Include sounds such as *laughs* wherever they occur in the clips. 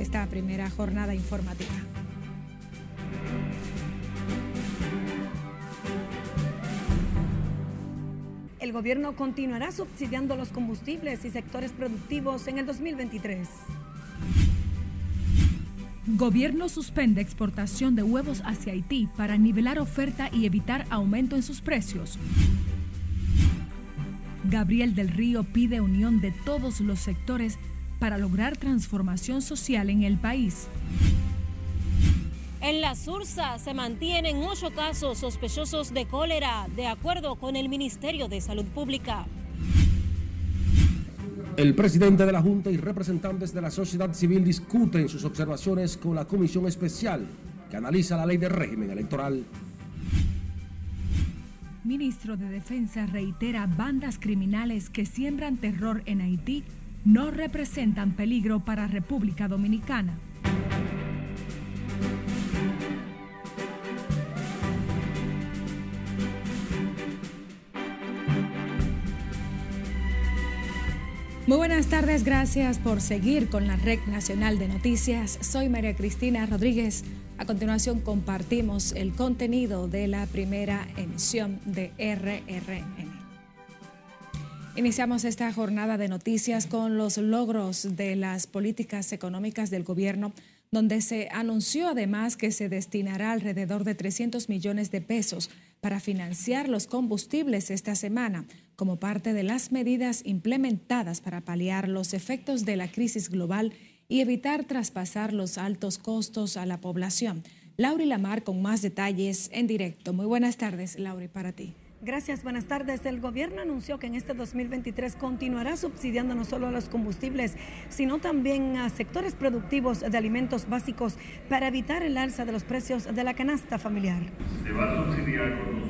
esta primera jornada informativa. El gobierno continuará subsidiando los combustibles y sectores productivos en el 2023. Gobierno suspende exportación de huevos hacia Haití para nivelar oferta y evitar aumento en sus precios. Gabriel del Río pide unión de todos los sectores para lograr transformación social en el país. En la Sursa se mantienen ocho casos sospechosos de cólera, de acuerdo con el Ministerio de Salud Pública. El presidente de la Junta y representantes de la sociedad civil discuten sus observaciones con la comisión especial que analiza la ley de régimen electoral. Ministro de Defensa reitera bandas criminales que siembran terror en Haití no representan peligro para República Dominicana. Muy buenas tardes, gracias por seguir con la Red Nacional de Noticias. Soy María Cristina Rodríguez. A continuación compartimos el contenido de la primera emisión de RRN. Iniciamos esta jornada de noticias con los logros de las políticas económicas del gobierno, donde se anunció además que se destinará alrededor de 300 millones de pesos para financiar los combustibles esta semana como parte de las medidas implementadas para paliar los efectos de la crisis global y evitar traspasar los altos costos a la población. Lauri Lamar con más detalles en directo. Muy buenas tardes, Lauri, para ti. Gracias, buenas tardes. El gobierno anunció que en este 2023 continuará subsidiando no solo a los combustibles, sino también a sectores productivos de alimentos básicos para evitar el alza de los precios de la canasta familiar. Se va a subsidiar con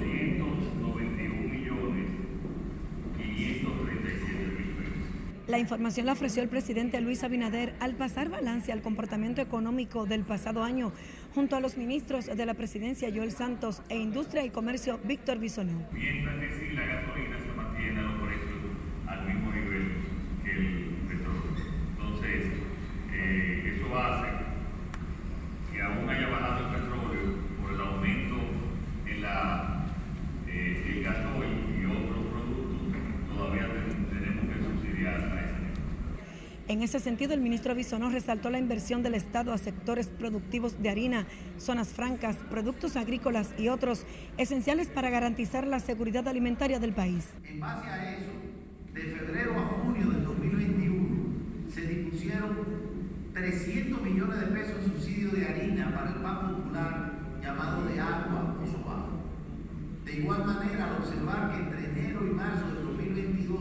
La información la ofreció el presidente Luis Abinader al pasar balance al comportamiento económico del pasado año junto a los ministros de la presidencia Joel Santos e Industria y Comercio Víctor Bisonó. Mientras que si la gasolina se mantiene a los precios al mismo nivel que el petróleo. Entonces, eh, eso hace que aún haya bajado el petróleo en ese sentido, el ministro Bisonó resaltó la inversión del Estado a sectores productivos de harina, zonas francas, productos agrícolas y otros esenciales para garantizar la seguridad alimentaria del país. En base a eso, de febrero a junio del 2021 se dispusieron 300 millones de pesos en subsidio de harina para el pan popular llamado de agua o sobajo. De igual manera, al observar que entre enero y marzo del 2022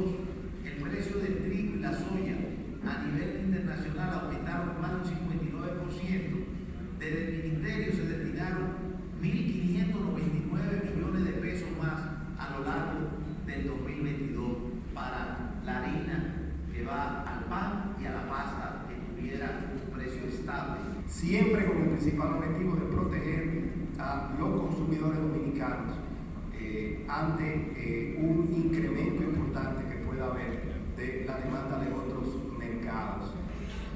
el precio del trigo y la soya a nivel internacional aumentaron más de un 59%. Desde el Ministerio se destinaron 1.599 millones de pesos más a lo largo del 2022 para la harina que va al pan y a la pasta que tuviera un precio estable. Siempre con el principal objetivo de proteger a los consumidores dominicanos eh, ante eh, un incremento importante que pueda haber de la demanda de otros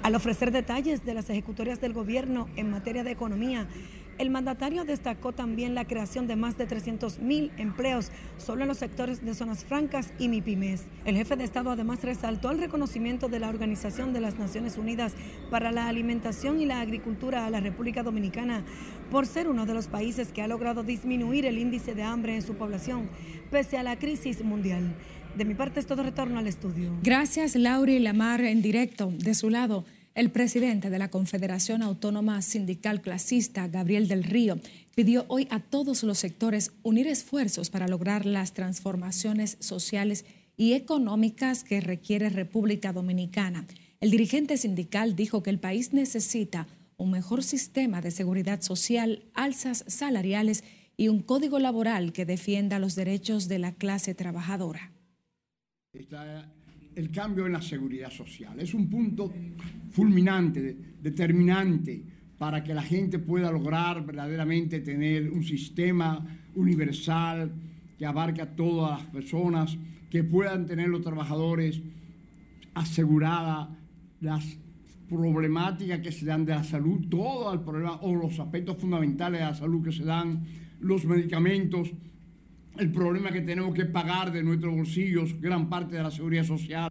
al ofrecer detalles de las ejecutorias del gobierno en materia de economía, el mandatario destacó también la creación de más de 300 mil empleos solo en los sectores de zonas francas y MIPIMES. El jefe de Estado además resaltó el reconocimiento de la Organización de las Naciones Unidas para la Alimentación y la Agricultura a la República Dominicana por ser uno de los países que ha logrado disminuir el índice de hambre en su población pese a la crisis mundial. De mi parte es todo retorno al estudio. Gracias, Lauri Lamar, en directo. De su lado, el presidente de la Confederación Autónoma Sindical Clasista, Gabriel del Río, pidió hoy a todos los sectores unir esfuerzos para lograr las transformaciones sociales y económicas que requiere República Dominicana. El dirigente sindical dijo que el país necesita un mejor sistema de seguridad social, alzas salariales y un código laboral que defienda los derechos de la clase trabajadora está el cambio en la seguridad social. Es un punto fulminante, determinante para que la gente pueda lograr verdaderamente tener un sistema universal que abarque a todas las personas, que puedan tener los trabajadores aseguradas las problemáticas que se dan de la salud, todo el problema o los aspectos fundamentales de la salud que se dan, los medicamentos, el problema que tenemos que pagar de nuestros bolsillos, gran parte de la seguridad social.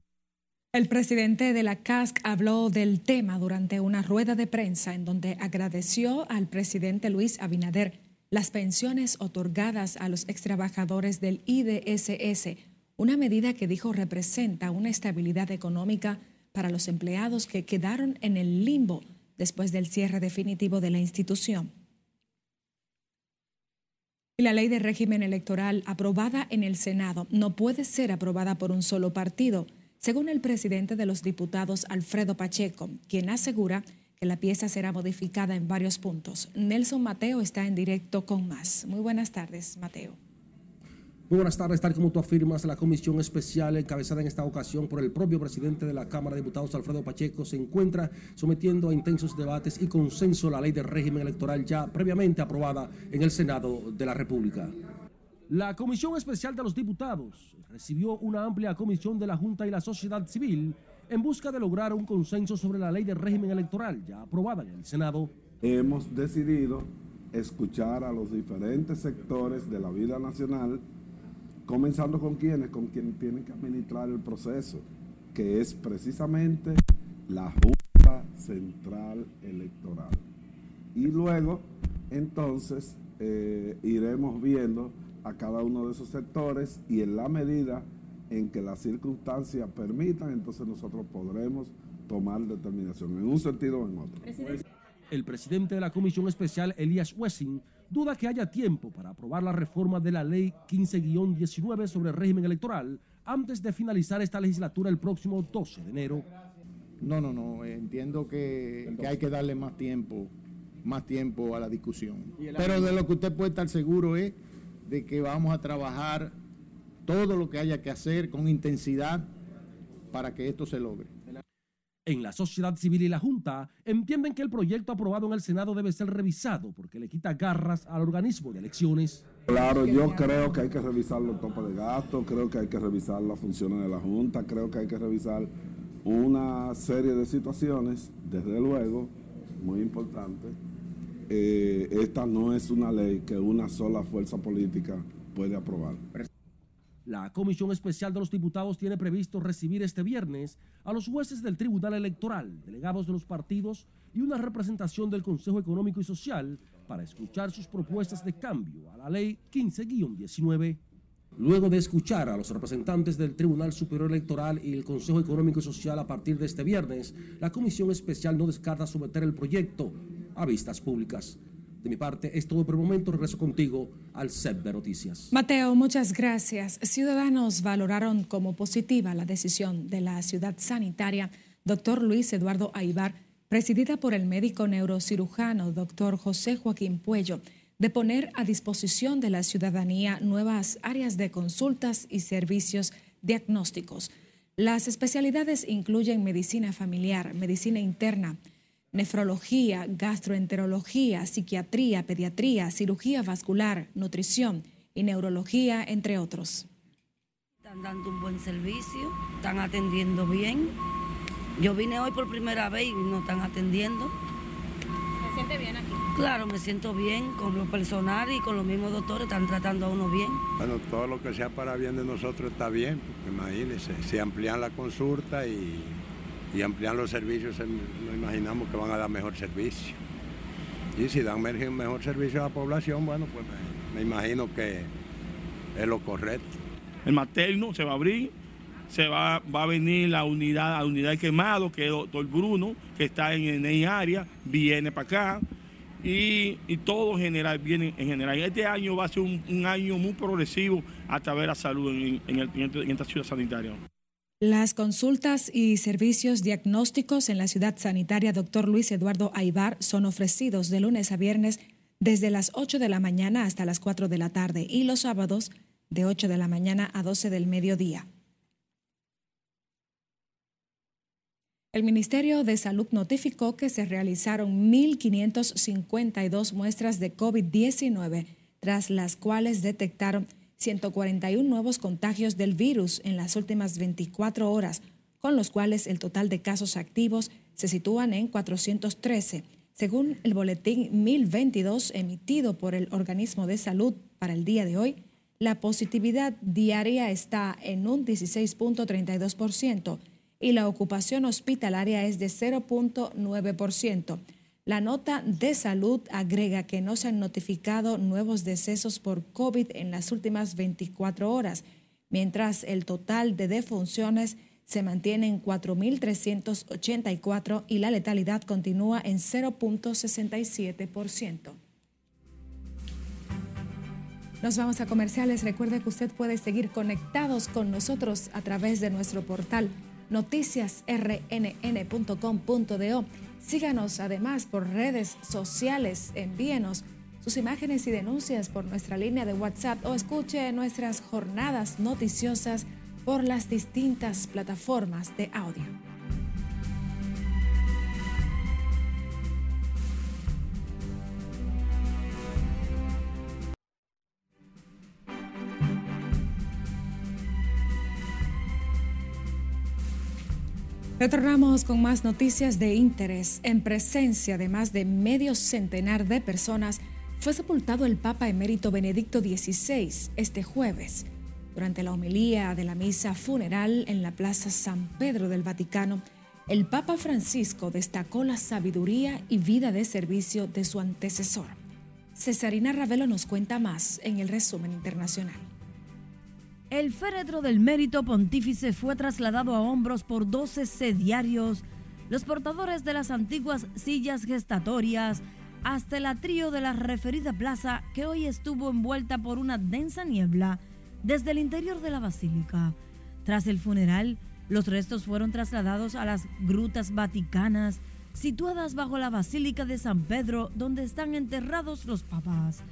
El presidente de la CASC habló del tema durante una rueda de prensa en donde agradeció al presidente Luis Abinader las pensiones otorgadas a los extrabajadores del IDSS, una medida que dijo representa una estabilidad económica para los empleados que quedaron en el limbo después del cierre definitivo de la institución. La ley de régimen electoral aprobada en el Senado no puede ser aprobada por un solo partido, según el presidente de los diputados Alfredo Pacheco, quien asegura que la pieza será modificada en varios puntos. Nelson Mateo está en directo con más. Muy buenas tardes, Mateo. Muy buenas tardes, tal como tú afirmas, la comisión especial encabezada en esta ocasión por el propio presidente de la Cámara de Diputados, Alfredo Pacheco, se encuentra sometiendo a intensos debates y consenso la ley de régimen electoral ya previamente aprobada en el Senado de la República. La comisión especial de los diputados recibió una amplia comisión de la Junta y la sociedad civil en busca de lograr un consenso sobre la ley de régimen electoral ya aprobada en el Senado. Hemos decidido escuchar a los diferentes sectores de la vida nacional comenzando con quienes, con quienes tienen que administrar el proceso, que es precisamente la Junta Central Electoral. Y luego, entonces, eh, iremos viendo a cada uno de esos sectores y en la medida en que las circunstancias permitan, entonces nosotros podremos tomar determinación en un sentido o en otro. El presidente de la Comisión Especial, Elías Wessing, duda que haya tiempo para aprobar la reforma de la ley 15-19 sobre el régimen electoral antes de finalizar esta legislatura el próximo 12 de enero. No, no, no, entiendo que, hay que darle más tiempo, más tiempo a la discusión. Pero de lo que usted puede estar seguro es de que vamos a trabajar todo lo que haya que hacer con intensidad para que esto se logre. En la sociedad civil y la Junta entienden que el proyecto aprobado en el Senado debe ser revisado porque le quita garras al organismo de elecciones. Claro, yo creo que hay que revisar los topes de gasto, creo que hay que revisar las funciones de la Junta, creo que hay que revisar una serie de situaciones, desde luego, muy importante. Eh, esta no es una ley que una sola fuerza política puede aprobar. La Comisión Especial de los Diputados tiene previsto recibir este viernes a los jueces del Tribunal Electoral, delegados de los partidos y una representación del Consejo Económico y Social para escuchar sus propuestas de cambio a la Ley 15-19. Luego de escuchar a los representantes del Tribunal Superior Electoral y el Consejo Económico y Social a partir de este viernes, la Comisión Especial no descarta someter el proyecto a vistas públicas. De mi parte es todo por el momento. Regreso contigo al set de noticias. Mateo, muchas gracias. Ciudadanos valoraron como positiva la decisión de la ciudad sanitaria, doctor Luis Eduardo Aibar, presidida por el médico neurocirujano doctor José Joaquín Puello, de poner a disposición de la ciudadanía nuevas áreas de consultas y servicios diagnósticos. Las especialidades incluyen medicina familiar, medicina interna, nefrología, gastroenterología, psiquiatría, pediatría, cirugía vascular, nutrición y neurología, entre otros. Están dando un buen servicio, están atendiendo bien. Yo vine hoy por primera vez y nos están atendiendo. ¿Se siente bien aquí? Claro, me siento bien con lo personal y con los mismos doctores, están tratando a uno bien. Bueno, todo lo que sea para bien de nosotros está bien, imagínense, se amplían la consulta y y ampliar los servicios, nos imaginamos que van a dar mejor servicio. Y si dan mejor servicio a la población, bueno, pues me, imagino que es lo correcto. El materno se va a abrir, se va, va a venir la unidad, la unidad quemado, que es el doctor Bruno, que está en, el área, viene para acá. Y, todo general viene en general. Este año va a ser un, año muy progresivo a través de la salud en, en esta ciudad sanitaria. Las consultas y servicios diagnósticos en la ciudad sanitaria Dr. Luis Eduardo Aibar son ofrecidos de lunes a viernes desde las 8 de la mañana hasta las 4 de la tarde y los sábados de 8 de la mañana a 12 del mediodía. El Ministerio de Salud notificó que se realizaron 1.552 muestras de COVID-19, tras las cuales detectaron 141 nuevos contagios del virus en las últimas 24 horas, con los cuales el total de casos activos se sitúan en 413, según el boletín 1022 emitido por el organismo de salud para el día de hoy. La positividad diaria está en un 16.32% y la ocupación hospitalaria es de 0.9%. La nota de salud agrega que no se han notificado nuevos decesos por COVID en las últimas 24 horas, mientras el total de defunciones se mantiene en 4.384 y la letalidad continúa en 0.67%. Nos vamos a comerciales. Recuerde que usted puede seguir conectados con nosotros a través de nuestro portal noticiasrnn.com.do. Síganos además por redes sociales, envíenos sus imágenes y denuncias por nuestra línea de WhatsApp o escuche nuestras jornadas noticiosas por las distintas plataformas de audio. Retornamos con más noticias de interés. En presencia de más de medio centenar de personas, fue sepultado el Papa emérito Benedicto XVI este jueves. Durante la homilía de la misa funeral en la Plaza San Pedro del Vaticano, el Papa Francisco destacó la sabiduría y vida de servicio de su antecesor. Cesarina Ravelo nos cuenta más en el resumen internacional. El féretro del mérito pontífice fue trasladado a hombros por 12 sediarios, los portadores de las antiguas sillas gestatorias, hasta el atrio de la referida plaza que hoy estuvo envuelta por una densa niebla desde el interior de la basílica. Tras el funeral, los restos fueron trasladados a las grutas vaticanas situadas bajo la Basílica de San Pedro, donde están enterrados los papas.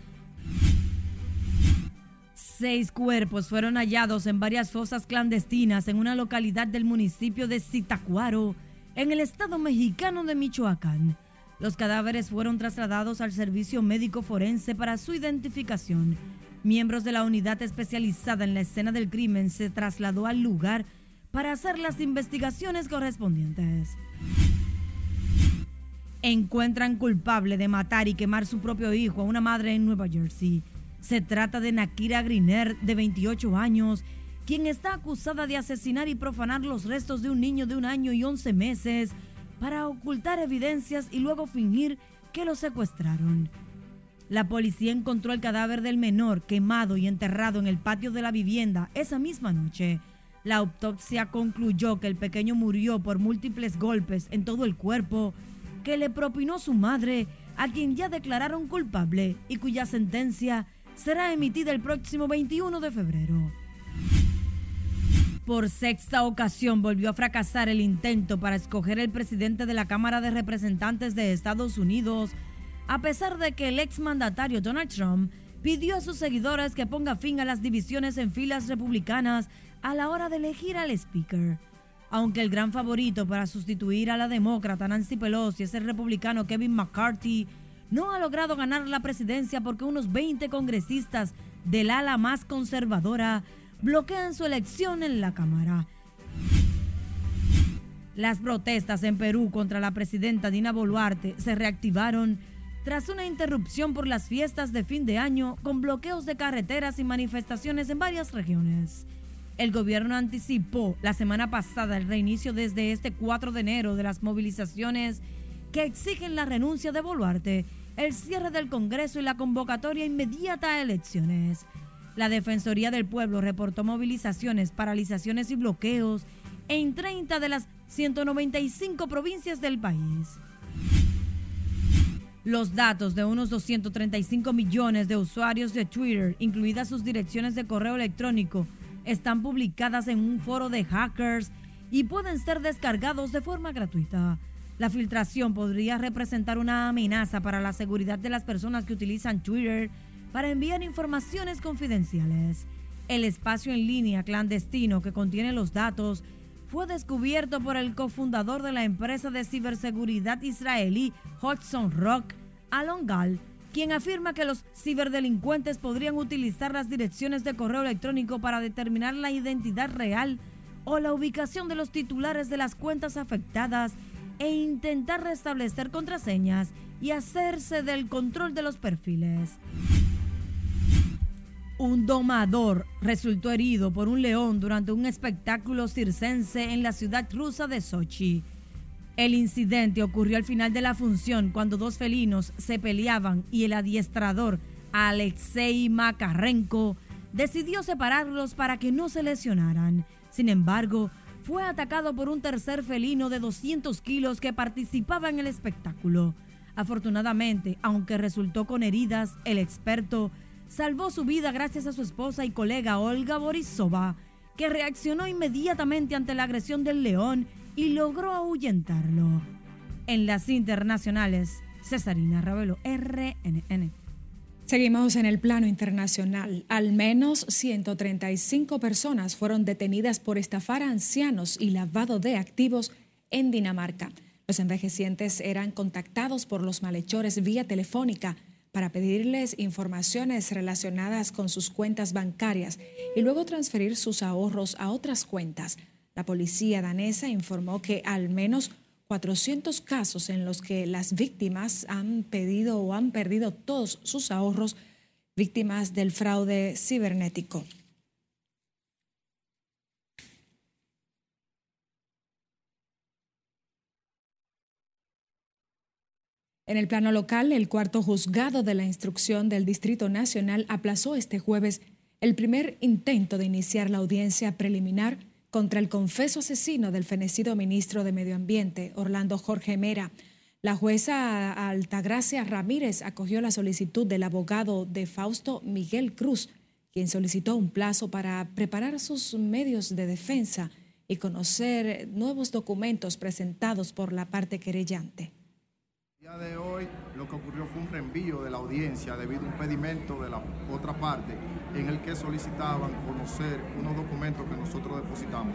Seis cuerpos fueron hallados en varias fosas clandestinas en una localidad del municipio de Zitacuaro, en el estado mexicano de Michoacán. Los cadáveres fueron trasladados al servicio médico forense para su identificación. Miembros de la unidad especializada en la escena del crimen se trasladó al lugar para hacer las investigaciones correspondientes. Encuentran culpable de matar y quemar su propio hijo a una madre en Nueva Jersey. Se trata de Nakira Griner, de 28 años, quien está acusada de asesinar y profanar los restos de un niño de un año y 11 meses para ocultar evidencias y luego fingir que lo secuestraron. La policía encontró el cadáver del menor quemado y enterrado en el patio de la vivienda esa misma noche. La autopsia concluyó que el pequeño murió por múltiples golpes en todo el cuerpo que le propinó su madre, a quien ya declararon culpable y cuya sentencia será emitida el próximo 21 de febrero. Por sexta ocasión volvió a fracasar el intento para escoger el presidente de la Cámara de Representantes de Estados Unidos, a pesar de que el exmandatario Donald Trump pidió a sus seguidores que ponga fin a las divisiones en filas republicanas a la hora de elegir al speaker. Aunque el gran favorito para sustituir a la demócrata Nancy Pelosi es el republicano Kevin McCarthy, no ha logrado ganar la presidencia porque unos 20 congresistas del ala más conservadora bloquean su elección en la Cámara. Las protestas en Perú contra la presidenta Dina Boluarte se reactivaron tras una interrupción por las fiestas de fin de año con bloqueos de carreteras y manifestaciones en varias regiones. El gobierno anticipó la semana pasada el reinicio desde este 4 de enero de las movilizaciones que exigen la renuncia de Boluarte el cierre del Congreso y la convocatoria inmediata a elecciones. La Defensoría del Pueblo reportó movilizaciones, paralizaciones y bloqueos en 30 de las 195 provincias del país. Los datos de unos 235 millones de usuarios de Twitter, incluidas sus direcciones de correo electrónico, están publicadas en un foro de hackers y pueden ser descargados de forma gratuita. La filtración podría representar una amenaza para la seguridad de las personas que utilizan Twitter para enviar informaciones confidenciales. El espacio en línea clandestino que contiene los datos fue descubierto por el cofundador de la empresa de ciberseguridad israelí Hudson Rock, Alon Gal, quien afirma que los ciberdelincuentes podrían utilizar las direcciones de correo electrónico para determinar la identidad real o la ubicación de los titulares de las cuentas afectadas e intentar restablecer contraseñas y hacerse del control de los perfiles. Un domador resultó herido por un león durante un espectáculo circense en la ciudad rusa de Sochi. El incidente ocurrió al final de la función cuando dos felinos se peleaban y el adiestrador Alexei Makarenko decidió separarlos para que no se lesionaran. Sin embargo, fue atacado por un tercer felino de 200 kilos que participaba en el espectáculo. Afortunadamente, aunque resultó con heridas, el experto salvó su vida gracias a su esposa y colega Olga Borisova, que reaccionó inmediatamente ante la agresión del león y logró ahuyentarlo. En las internacionales, Cesarina Ravelo, RNN. Seguimos en el plano internacional. Al menos 135 personas fueron detenidas por estafar ancianos y lavado de activos en Dinamarca. Los envejecientes eran contactados por los malhechores vía telefónica para pedirles informaciones relacionadas con sus cuentas bancarias y luego transferir sus ahorros a otras cuentas. La policía danesa informó que al menos 400 casos en los que las víctimas han pedido o han perdido todos sus ahorros víctimas del fraude cibernético. En el plano local, el cuarto juzgado de la instrucción del Distrito Nacional aplazó este jueves el primer intento de iniciar la audiencia preliminar contra el confeso asesino del fenecido ministro de Medio Ambiente, Orlando Jorge Mera. La jueza Altagracia Ramírez acogió la solicitud del abogado de Fausto Miguel Cruz, quien solicitó un plazo para preparar sus medios de defensa y conocer nuevos documentos presentados por la parte querellante. El día de hoy lo que ocurrió fue un reenvío de la audiencia debido a un pedimento de la otra parte en el que solicitaban conocer unos documentos que nosotros depositamos.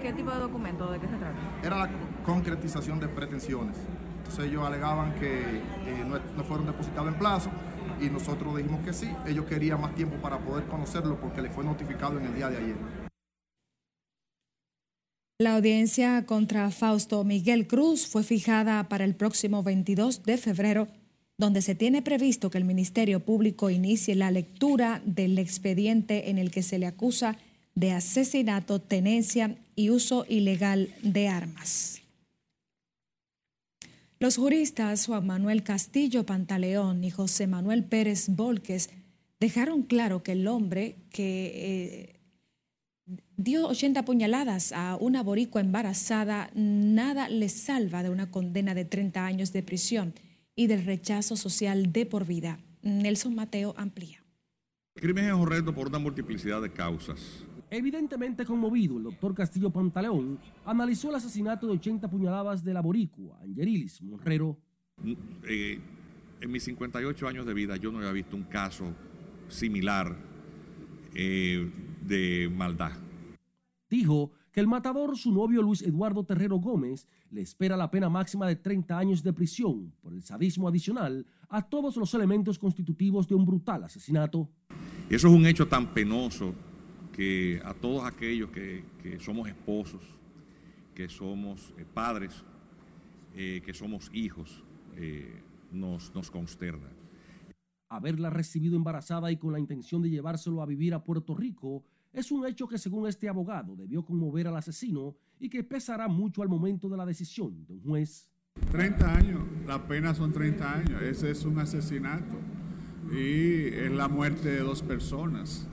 ¿Qué tipo de documento? ¿De qué se trata? Era la concretización de pretensiones. Entonces ellos alegaban que eh, no, no fueron depositados en plazo y nosotros dijimos que sí. Ellos querían más tiempo para poder conocerlo porque les fue notificado en el día de ayer. La audiencia contra Fausto Miguel Cruz fue fijada para el próximo 22 de febrero, donde se tiene previsto que el Ministerio Público inicie la lectura del expediente en el que se le acusa de asesinato, tenencia y uso ilegal de armas. Los juristas Juan Manuel Castillo Pantaleón y José Manuel Pérez Volques dejaron claro que el hombre que eh, dio 80 puñaladas a una boricua embarazada, nada le salva de una condena de 30 años de prisión y del rechazo social de por vida. Nelson Mateo amplía. El crimen es horrendo por una multiplicidad de causas. Evidentemente conmovido, el doctor Castillo Pantaleón analizó el asesinato de 80 puñaladas de la boricua, Angelilis Monrero. Eh, en mis 58 años de vida yo no había visto un caso similar eh, de maldad. Dijo que el matador, su novio Luis Eduardo Terrero Gómez, le espera la pena máxima de 30 años de prisión por el sadismo adicional a todos los elementos constitutivos de un brutal asesinato. Eso es un hecho tan penoso que a todos aquellos que, que somos esposos, que somos eh, padres, eh, que somos hijos, eh, nos, nos consterna. Haberla recibido embarazada y con la intención de llevárselo a vivir a Puerto Rico es un hecho que según este abogado debió conmover al asesino y que pesará mucho al momento de la decisión de un juez. 30 años, la pena son 30 años, ese es un asesinato y es la muerte de dos personas.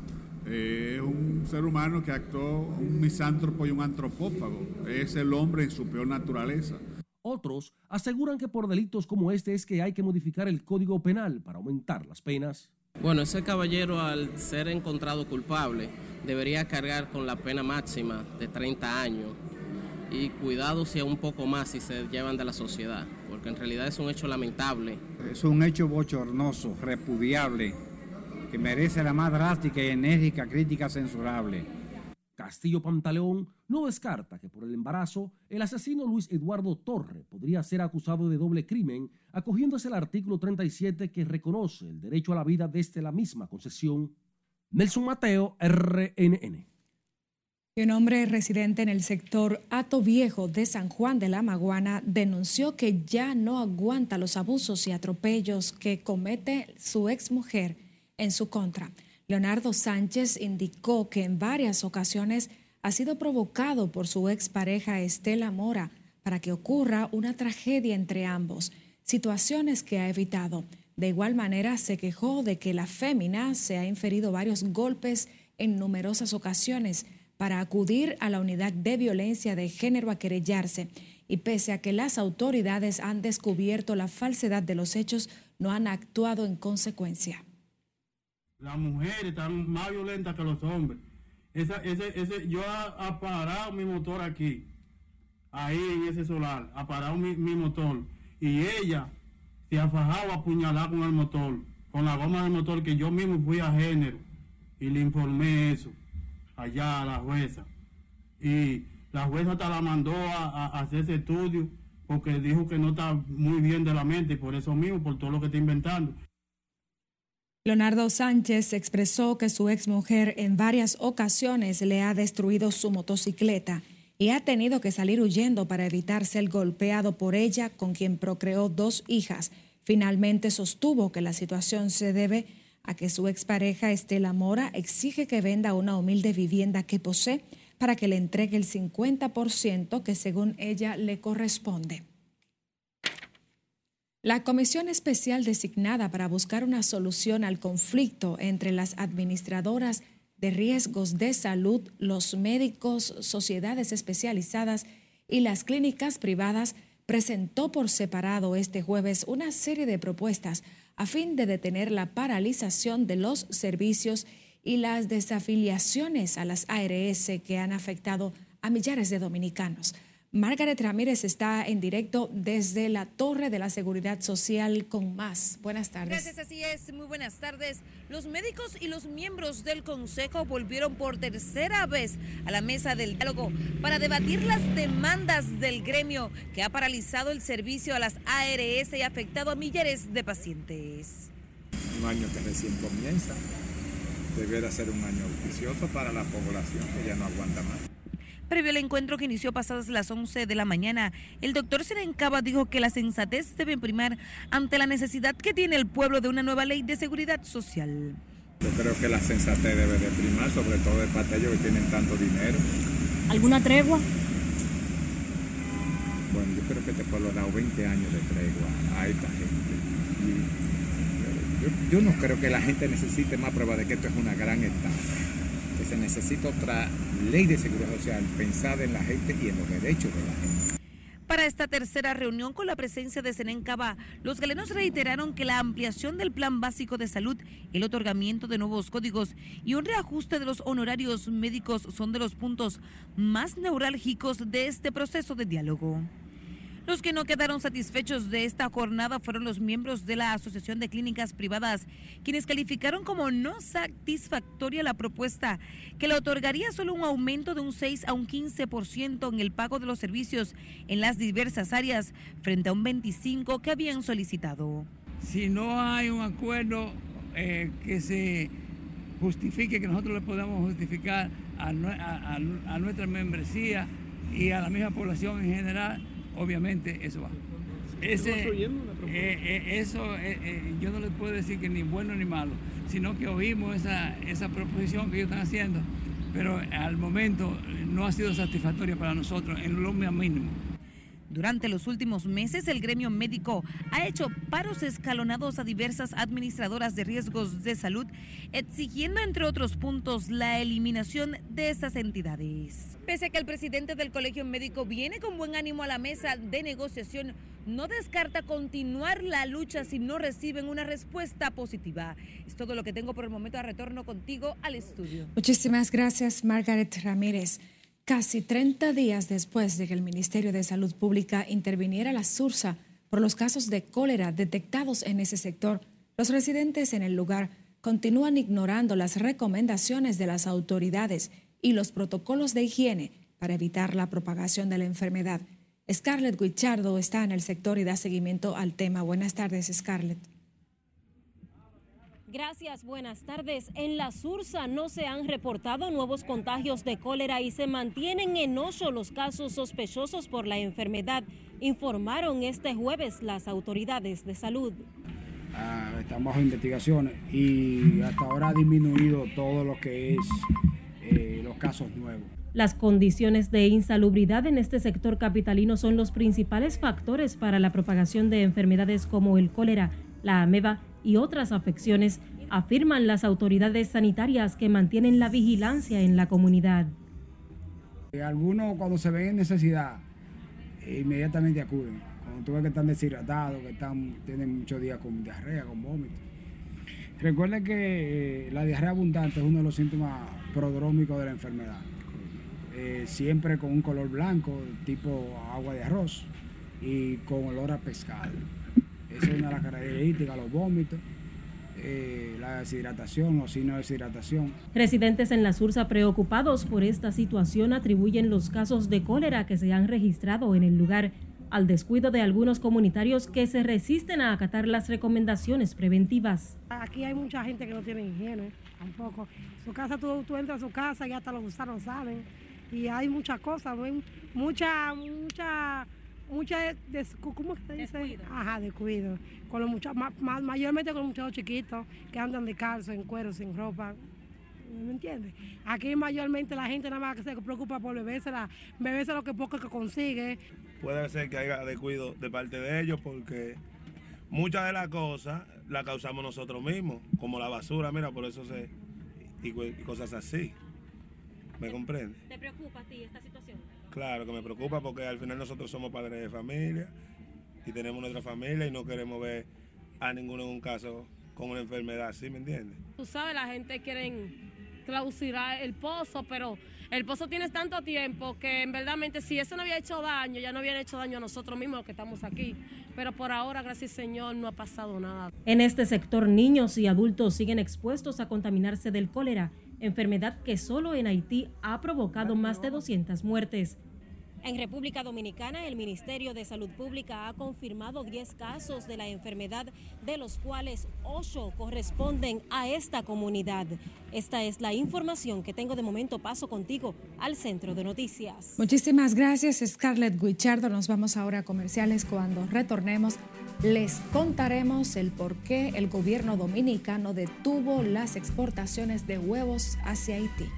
Es un ser humano que actuó, un misántropo y un antropófago, es el hombre en su peor naturaleza. Otros aseguran que por delitos como este es que hay que modificar el Código Penal para aumentar las penas. Bueno, ese caballero al ser encontrado culpable debería cargar con la pena máxima de 30 años y cuidado si un poco más si se llevan de la sociedad, porque en realidad es un hecho lamentable. Es un hecho bochornoso, repudiable, que merece la más drástica y enérgica crítica censurable. Castillo Pantaleón no descarta que por el embarazo el asesino Luis Eduardo Torre podría ser acusado de doble crimen, acogiéndose al artículo 37 que reconoce el derecho a la vida desde la misma concesión. Nelson Mateo, RNN. Un hombre residente en el sector Ato Viejo de San Juan de la Maguana denunció que ya no aguanta los abusos y atropellos que comete su exmujer en su contra. Leonardo Sánchez indicó que en varias ocasiones ha sido provocado por su expareja Estela Mora para que ocurra una tragedia entre ambos, situaciones que ha evitado. De igual manera, se quejó de que la fémina se ha inferido varios golpes en numerosas ocasiones para acudir a la unidad de violencia de género a querellarse y pese a que las autoridades han descubierto la falsedad de los hechos, no han actuado en consecuencia. Las mujeres están más violentas que los hombres. Yo ha, parado mi motor aquí, ahí en ese solar, ha parado mi motor y ella se ha a apuñalar con el motor, con la goma del motor que yo mismo fui a género y le informé eso allá a la jueza. Y la jueza hasta la mandó a, hacer ese estudio porque dijo que no está muy bien de la mente y por eso mismo, por todo lo que está inventando. Leonardo Sánchez expresó que su exmujer en varias ocasiones le ha destruido su motocicleta y ha tenido que salir huyendo para evitar ser golpeado por ella, con quien procreó dos hijas. Finalmente sostuvo que la situación se debe a que su expareja Estela Mora exige que venda una humilde vivienda que posee para que le entregue el 50% que según ella le corresponde. La comisión especial designada para buscar una solución al conflicto entre las administradoras de riesgos de salud, los médicos, sociedades especializadas y las clínicas privadas presentó por separado este jueves una serie de propuestas a fin de detener la paralización de los servicios y las desafiliaciones a las ARS que han afectado a millares de dominicanos. Margaret Ramírez está en directo desde la Torre de la Seguridad Social con más. Buenas tardes. Gracias, así es. Muy buenas tardes. Los médicos y los miembros del Consejo volvieron por tercera vez a la mesa del diálogo para debatir las demandas del gremio que ha paralizado el servicio a las ARS y afectado a millares de pacientes. Un año que recién comienza. Deberá ser un año auspicioso para la población que ya no aguanta más. Previo al encuentro que inició pasadas las 11 de la mañana, el doctor Serencaba dijo que la sensatez debe primar ante la necesidad que tiene el pueblo de una nueva ley de seguridad social. Yo creo que la sensatez debe de primar, sobre todo de parte de ellos que tienen tanto dinero. ¿Alguna tregua? Bueno, yo creo que este pueblo ha dado 20 años de tregua a esta gente. yo, yo no creo que la gente necesite más prueba de que esto es una gran estafa se necesita otra ley de seguridad social pensada en la gente y en los derechos de la gente. Para esta tercera reunión con la presencia de Senencaba, los galenos reiteraron que la ampliación del plan básico de salud, el otorgamiento de nuevos códigos y un reajuste de los honorarios médicos son de los puntos más neurálgicos de este proceso de diálogo. Los que no quedaron satisfechos de esta jornada fueron los miembros de la Asociación de Clínicas Privadas, quienes calificaron como no satisfactoria la propuesta, que le otorgaría solo un aumento de un 6 a un 15% en el pago de los servicios en las diversas áreas, frente a un 25% que habían solicitado. Si no hay un acuerdo eh, que se justifique, que nosotros le podamos justificar a nuestra membresía y a la misma población en general, obviamente eso va. Ese, eh, eh, eso eh, yo no les puedo decir que ni bueno ni malo, sino que oímos esa, esa proposición que ellos están haciendo, pero al momento no ha sido satisfactoria para nosotros en lo mínimo. Durante los últimos meses, el gremio médico ha hecho paros escalonados a diversas administradoras de riesgos de salud, exigiendo, entre otros puntos, la eliminación de esas entidades. Pese a que el presidente del Colegio Médico viene con buen ánimo a la mesa de negociación, no descarta continuar la lucha si no reciben una respuesta positiva. Es todo lo que tengo por el momento. A retorno contigo al estudio. Muchísimas gracias, Margaret Ramírez. Casi 30 días después de que el Ministerio de Salud Pública interviniera la SURSA por los casos de cólera detectados en ese sector, los residentes en el lugar continúan ignorando las recomendaciones de las autoridades y los protocolos de higiene para evitar la propagación de la enfermedad. Scarlett Guichardo está en el sector y da seguimiento al tema. Buenas tardes, Scarlett. Gracias, buenas tardes. En la Sursa no se han reportado nuevos contagios de cólera y se mantienen en ocho los casos sospechosos por la enfermedad, informaron este jueves las autoridades de salud. Ah, estamos bajo investigaciones y hasta ahora ha disminuido todo lo que es eh, los casos nuevos. Las condiciones de insalubridad en este sector capitalino son los principales factores para la propagación de enfermedades como el cólera, la ameba y otras afecciones, afirman las autoridades sanitarias que mantienen la vigilancia en la comunidad. Algunos cuando se ven en necesidad, inmediatamente acuden. Cuando tú ves que están deshidratados, que están, tienen muchos días con diarrea, con vómito. Recuerden que eh, la diarrea abundante es uno de los síntomas prodrómicos de la enfermedad. Eh, siempre con un color blanco, tipo agua de arroz, y con olor a pescado. Esa es una de las características, los vómitos. Eh, la deshidratación o signos de deshidratación. Residentes en la Sursa preocupados por esta situación atribuyen los casos de cólera que se han registrado en el lugar al descuido de algunos comunitarios que se resisten a acatar las recomendaciones preventivas. Aquí hay mucha gente que no tiene higiene, tampoco. Su casa, tú, tú entras a su casa y hasta los gusanos salen. Y hay muchas cosas, mucha, mucha mucha ¿cómo se dice? Descuido. Ajá, descuido. Con los muchachos, mayormente con los muchachos chiquitos que andan de calzo, en cuero, sin ropa. ¿Me entiendes? Aquí mayormente la gente nada más que se preocupa por beberse, beberse lo que poco que consigue. Puede ser que haya descuido de parte de ellos porque muchas de las cosas las causamos nosotros mismos, como la basura, mira, por eso se... y, cosas así. ¿Me comprende? ¿Te preocupa a ti esta situación? Claro que me preocupa porque al final nosotros somos padres de familia y tenemos nuestra familia y no queremos ver a ninguno en un caso con una enfermedad ¿sí ¿me entiendes? Tú sabes, la gente quiere clausurar el pozo, pero el pozo tiene tanto tiempo que en verdad si eso no había hecho daño, ya no habían hecho daño a nosotros mismos los que estamos aquí. Pero por ahora, gracias Señor, no ha pasado nada. En este sector, niños y adultos siguen expuestos a contaminarse del cólera enfermedad que solo en Haití ha provocado más de 200 muertes. En República Dominicana, el Ministerio de Salud Pública ha confirmado 10 casos de la enfermedad, de los cuales 8 corresponden a esta comunidad. Esta es la información que tengo de momento. Paso contigo al centro de noticias. Muchísimas gracias, Scarlett Guichardo. Nos vamos ahora a comerciales. Cuando retornemos, les contaremos el por qué el gobierno dominicano detuvo las exportaciones de huevos hacia Haití.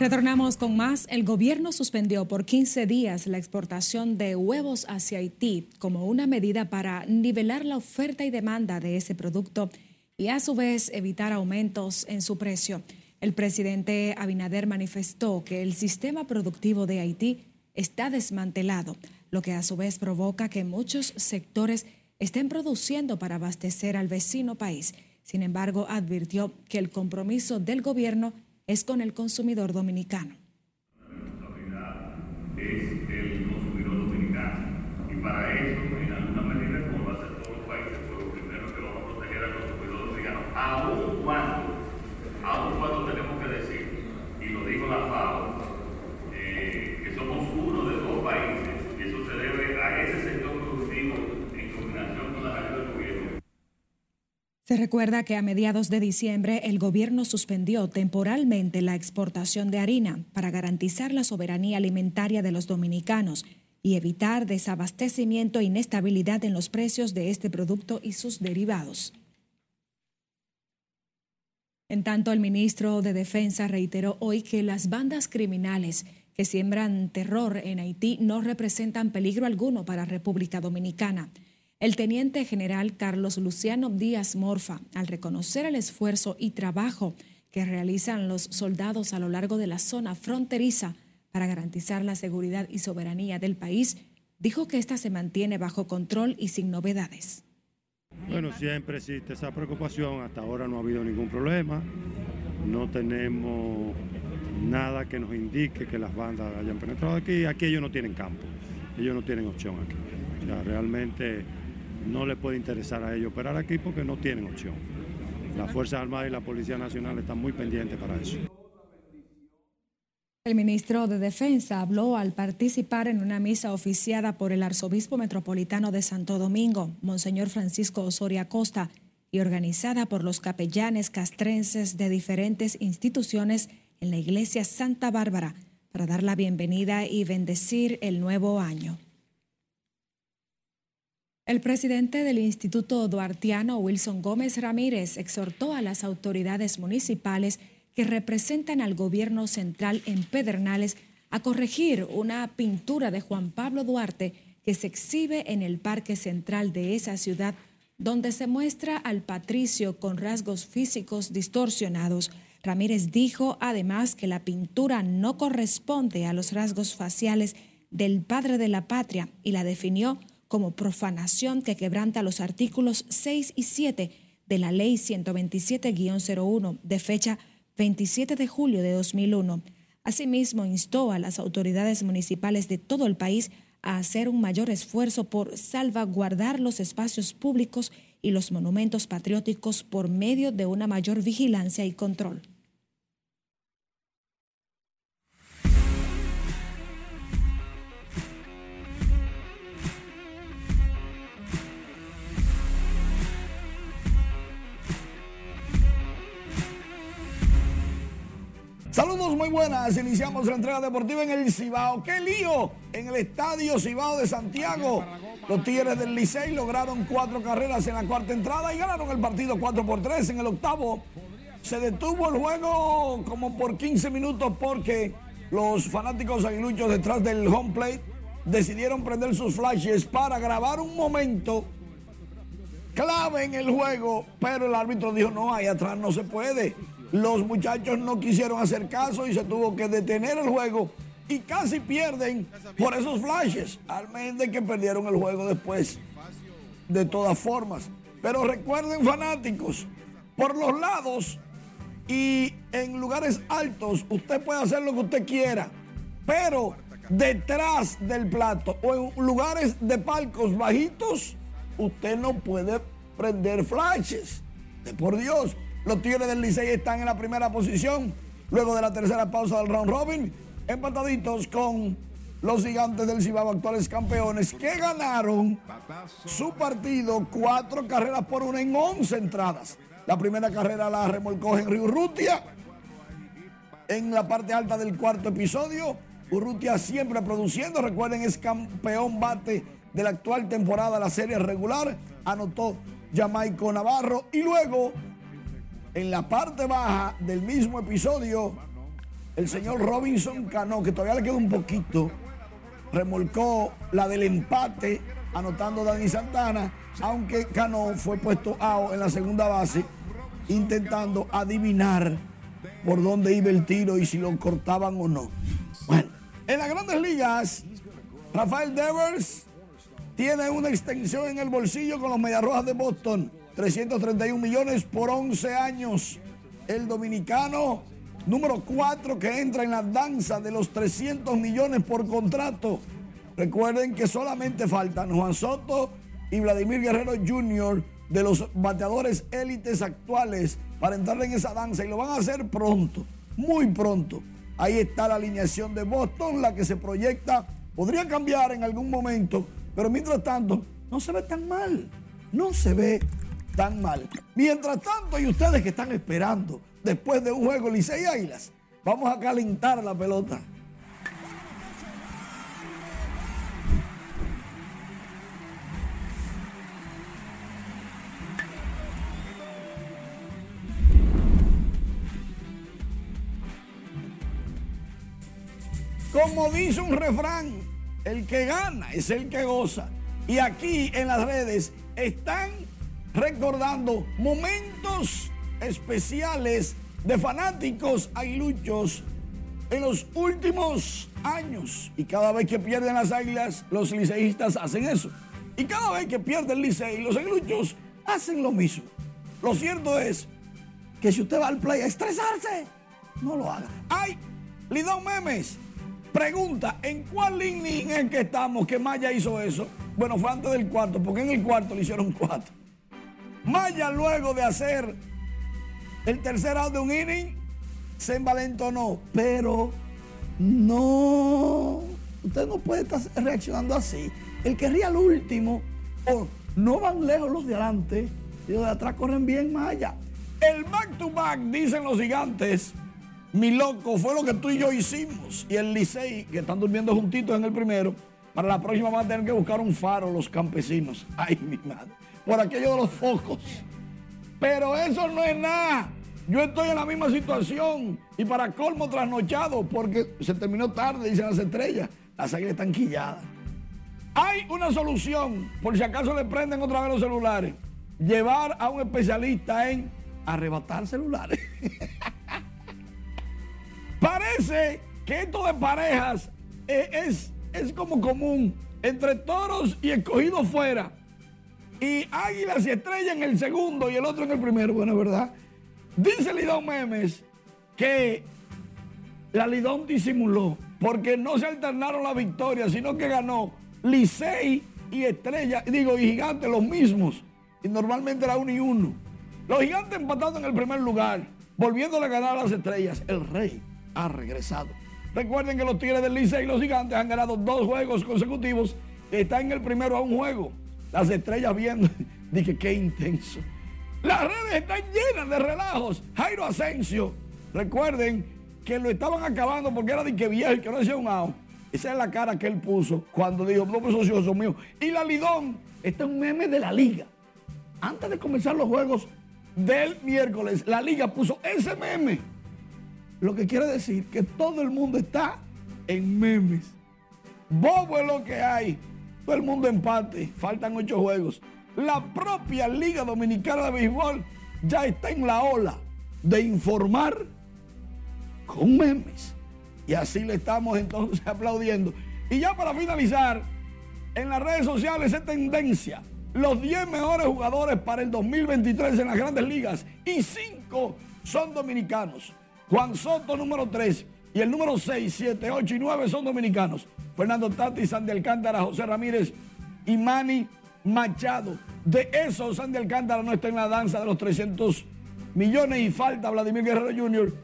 Retornamos con más. El gobierno suspendió por 15 días la exportación de huevos hacia Haití como una medida para nivelar la oferta y demanda de ese producto y a su vez evitar aumentos en su precio. El presidente Abinader manifestó que el sistema productivo de Haití está desmantelado, lo que a su vez provoca que muchos sectores estén produciendo para abastecer al vecino país. Sin embargo, advirtió que el compromiso del gobierno es con el consumidor dominicano. Es el consumidor dominicano. Y para eso, en alguna medida, como va a ser todos los países, pues lo primero que vamos a proteger al consumidor aún cuando, cuando tenemos que decir, y lo dijo la FAO, eh, que somos uno de dos países, y eso a ese sector productivo en combinación con la ayuda del gobierno. Se recuerda que a mediados de diciembre el gobierno suspendió temporalmente la exportación de harina para garantizar la soberanía alimentaria de los dominicanos y evitar desabastecimiento e inestabilidad en los precios de este producto y sus derivados. En tanto, el ministro de Defensa reiteró hoy que las bandas criminales que siembran terror en Haití no representan peligro alguno para República Dominicana. El teniente general Carlos Luciano Díaz Morfa, al reconocer el esfuerzo y trabajo que realizan los soldados a lo largo de la zona fronteriza para garantizar la seguridad y soberanía del país, dijo que ésta se mantiene bajo control y sin novedades. Bueno, siempre existe esa preocupación, hasta ahora no ha habido ningún problema, no tenemos nada que nos indique que las bandas hayan penetrado aquí, aquí ellos no tienen campo, ellos no tienen opción aquí. Ya realmente no les puede interesar a ellos operar aquí porque no tienen opción. Las Fuerzas Armadas y la Policía Nacional están muy pendientes para eso. El ministro de Defensa habló al participar en una misa oficiada por el arzobispo metropolitano de Santo Domingo, Monseñor Francisco Osoria Costa, y organizada por los capellanes castrenses de diferentes instituciones en la iglesia Santa Bárbara, para dar la bienvenida y bendecir el nuevo año. El presidente del Instituto Duartiano, Wilson Gómez Ramírez, exhortó a las autoridades municipales que representan al gobierno central en Pedernales a corregir una pintura de Juan Pablo Duarte que se exhibe en el parque central de esa ciudad, donde se muestra al patricio con rasgos físicos distorsionados. Ramírez dijo además que la pintura no corresponde a los rasgos faciales del padre de la patria y la definió como profanación que quebranta los artículos 6 y 7 de la Ley 127-01 de fecha 27 de julio de 2001. Asimismo, instó a las autoridades municipales de todo el país a hacer un mayor esfuerzo por salvaguardar los espacios públicos y los monumentos patrióticos por medio de una mayor vigilancia y control. Muy buenas, iniciamos la entrega deportiva en el Cibao. ¡Qué lío! En el Estadio Cibao de Santiago. Los Tigres del Licey lograron cuatro carreras en la cuarta entrada y ganaron el partido 4 por 3 en el octavo. Se detuvo el juego como por 15 minutos porque los fanáticos aguiluchos detrás del home plate decidieron prender sus flashes para grabar un momento clave en el juego, pero el árbitro dijo, no, ahí atrás no se puede. Los muchachos no quisieron hacer caso y se tuvo que detener el juego y casi pierden por esos flashes, al menos de que perdieron el juego después, de todas formas. Pero recuerden fanáticos, por los lados y en lugares altos usted puede hacer lo que usted quiera, pero detrás del plato o en lugares de palcos bajitos, usted no puede prender flashes. De por Dios. Los Tigres del Licey están en la primera posición luego de la tercera pausa del round robin, empataditos con los gigantes del Cibao, actuales campeones, que ganaron su partido cuatro carreras por una en once entradas. La primera carrera la remolcó Henry Urrutia en la parte alta del cuarto episodio. Urrutia siempre produciendo, recuerden, es campeón bate de la actual temporada la serie regular. Anotó Jamaico Navarro y luego en la parte baja del mismo episodio, el señor Robinson Cano, que todavía le queda un poquito, remolcó la del empate, anotando Dani Santana, aunque Cano fue puesto out en la segunda base, intentando adivinar por dónde iba el tiro y si lo cortaban o no. Bueno, en las grandes ligas, Rafael Devers tiene una extensión en el bolsillo con los Mediarrojas de Boston 331 millones por 11 años. El dominicano número 4 que entra en la danza de los 300 millones por contrato. Recuerden que solamente faltan Juan Soto y Vladimir Guerrero Jr. de los bateadores élites actuales para entrar en esa danza y lo van a hacer pronto, muy pronto. Ahí está la alineación de Boston, la que se proyecta, podría cambiar en algún momento, pero mientras tanto no se ve tan mal, no se ve tan mal. Mientras tanto, y ustedes que están esperando después de un juego Licey Águilas, vamos a calentar la pelota. Como dice un refrán, el que gana es el que goza. Y aquí en las redes están recordando momentos especiales de fanáticos aguiluchos en los últimos años. Y cada vez que pierden las águilas, los liceístas hacen eso. Y cada vez que pierde el licey, los aguiluchos hacen lo mismo. Lo cierto es que si usted va al play a estresarse, no lo haga. ¡Ay! Lidón Memes pregunta: ¿en cuál inning en que estamos que Maya hizo eso? Bueno, fue antes del cuarto, porque en el cuarto le hicieron cuatro. Maya luego de hacer el tercer out de un inning se envalentonó, pero No, usted no puede estar reaccionando así. El que ríe al último, o no van lejos los de adelante, y los de atrás corren bien allá. El back to back, dicen los gigantes, mi loco, fue lo que tú y yo hicimos. Y el Licey, que están durmiendo juntitos en el primero, para la próxima van a tener que buscar un faro los campesinos. *laughs* Ay, mi madre. Por aquello de los focos. Pero eso no es nada. Yo estoy en la misma situación y para colmo trasnochado porque se terminó tarde, dicen las estrellas. Las águilas están quilladas. Hay una solución, por si acaso le prenden otra vez los celulares. Llevar a un especialista en arrebatar celulares. *laughs* Parece que esto de parejas eh, es, es como común entre toros y escogidos fuera. Y águilas y estrellas en el segundo y el otro en el primero. Bueno, ¿verdad? Dice Lidón Memes que la Lidón disimuló porque no se alternaron las victorias, sino que ganó Licey y Estrella, digo, y Gigante los mismos. Y normalmente era uno y uno. Los Gigantes empatando en el primer lugar, volviéndole a ganar a las Estrellas. El Rey ha regresado. Recuerden que los Tigres del Licey y los Gigantes han ganado dos juegos consecutivos. Están en el primero a un juego. Las Estrellas viendo. *laughs* Dije, qué intenso. Las redes están llenas de relajos. Jairo Asensio, recuerden que lo estaban acabando porque era de que viejo y que no decía un ao. Esa es la cara que él puso cuando dijo, no, pues ocioso mío. Y la Lidón, este es un meme de la liga. Antes de comenzar los juegos del miércoles, la liga puso ese meme. Lo que quiere decir que todo el mundo está en memes. Bobo es lo que hay. Todo el mundo empate. Faltan ocho juegos. La propia Liga Dominicana de Béisbol ya está en la ola de informar con memes. Y así le estamos entonces *laughs* aplaudiendo. Y ya para finalizar, en las redes sociales es tendencia los 10 mejores jugadores para el 2023 en las grandes ligas y 5 son dominicanos. Juan Soto número 3 y el número 6, 7, 8 y 9 son dominicanos. Fernando Tati, Sandy Alcántara, José Ramírez y Manny Machado. De esos, Sandy Alcántara no está en la danza de los 300 millones y falta Vladimir Guerrero Jr.,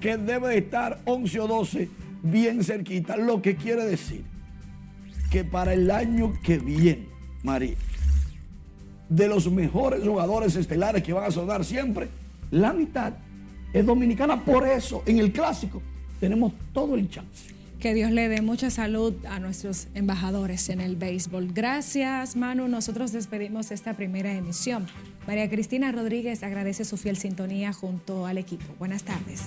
que debe de estar 11 o 12 bien cerquita. Lo que quiere decir que para el año que viene, María, de los mejores jugadores estelares que van a sonar siempre, la mitad es dominicana. Por eso, en el clásico, tenemos todo el chance. Que Dios le dé mucha salud a nuestros embajadores en el béisbol. Gracias, Manu. Nosotros despedimos esta primera emisión. María Cristina Rodríguez agradece su fiel sintonía junto al equipo. Buenas tardes.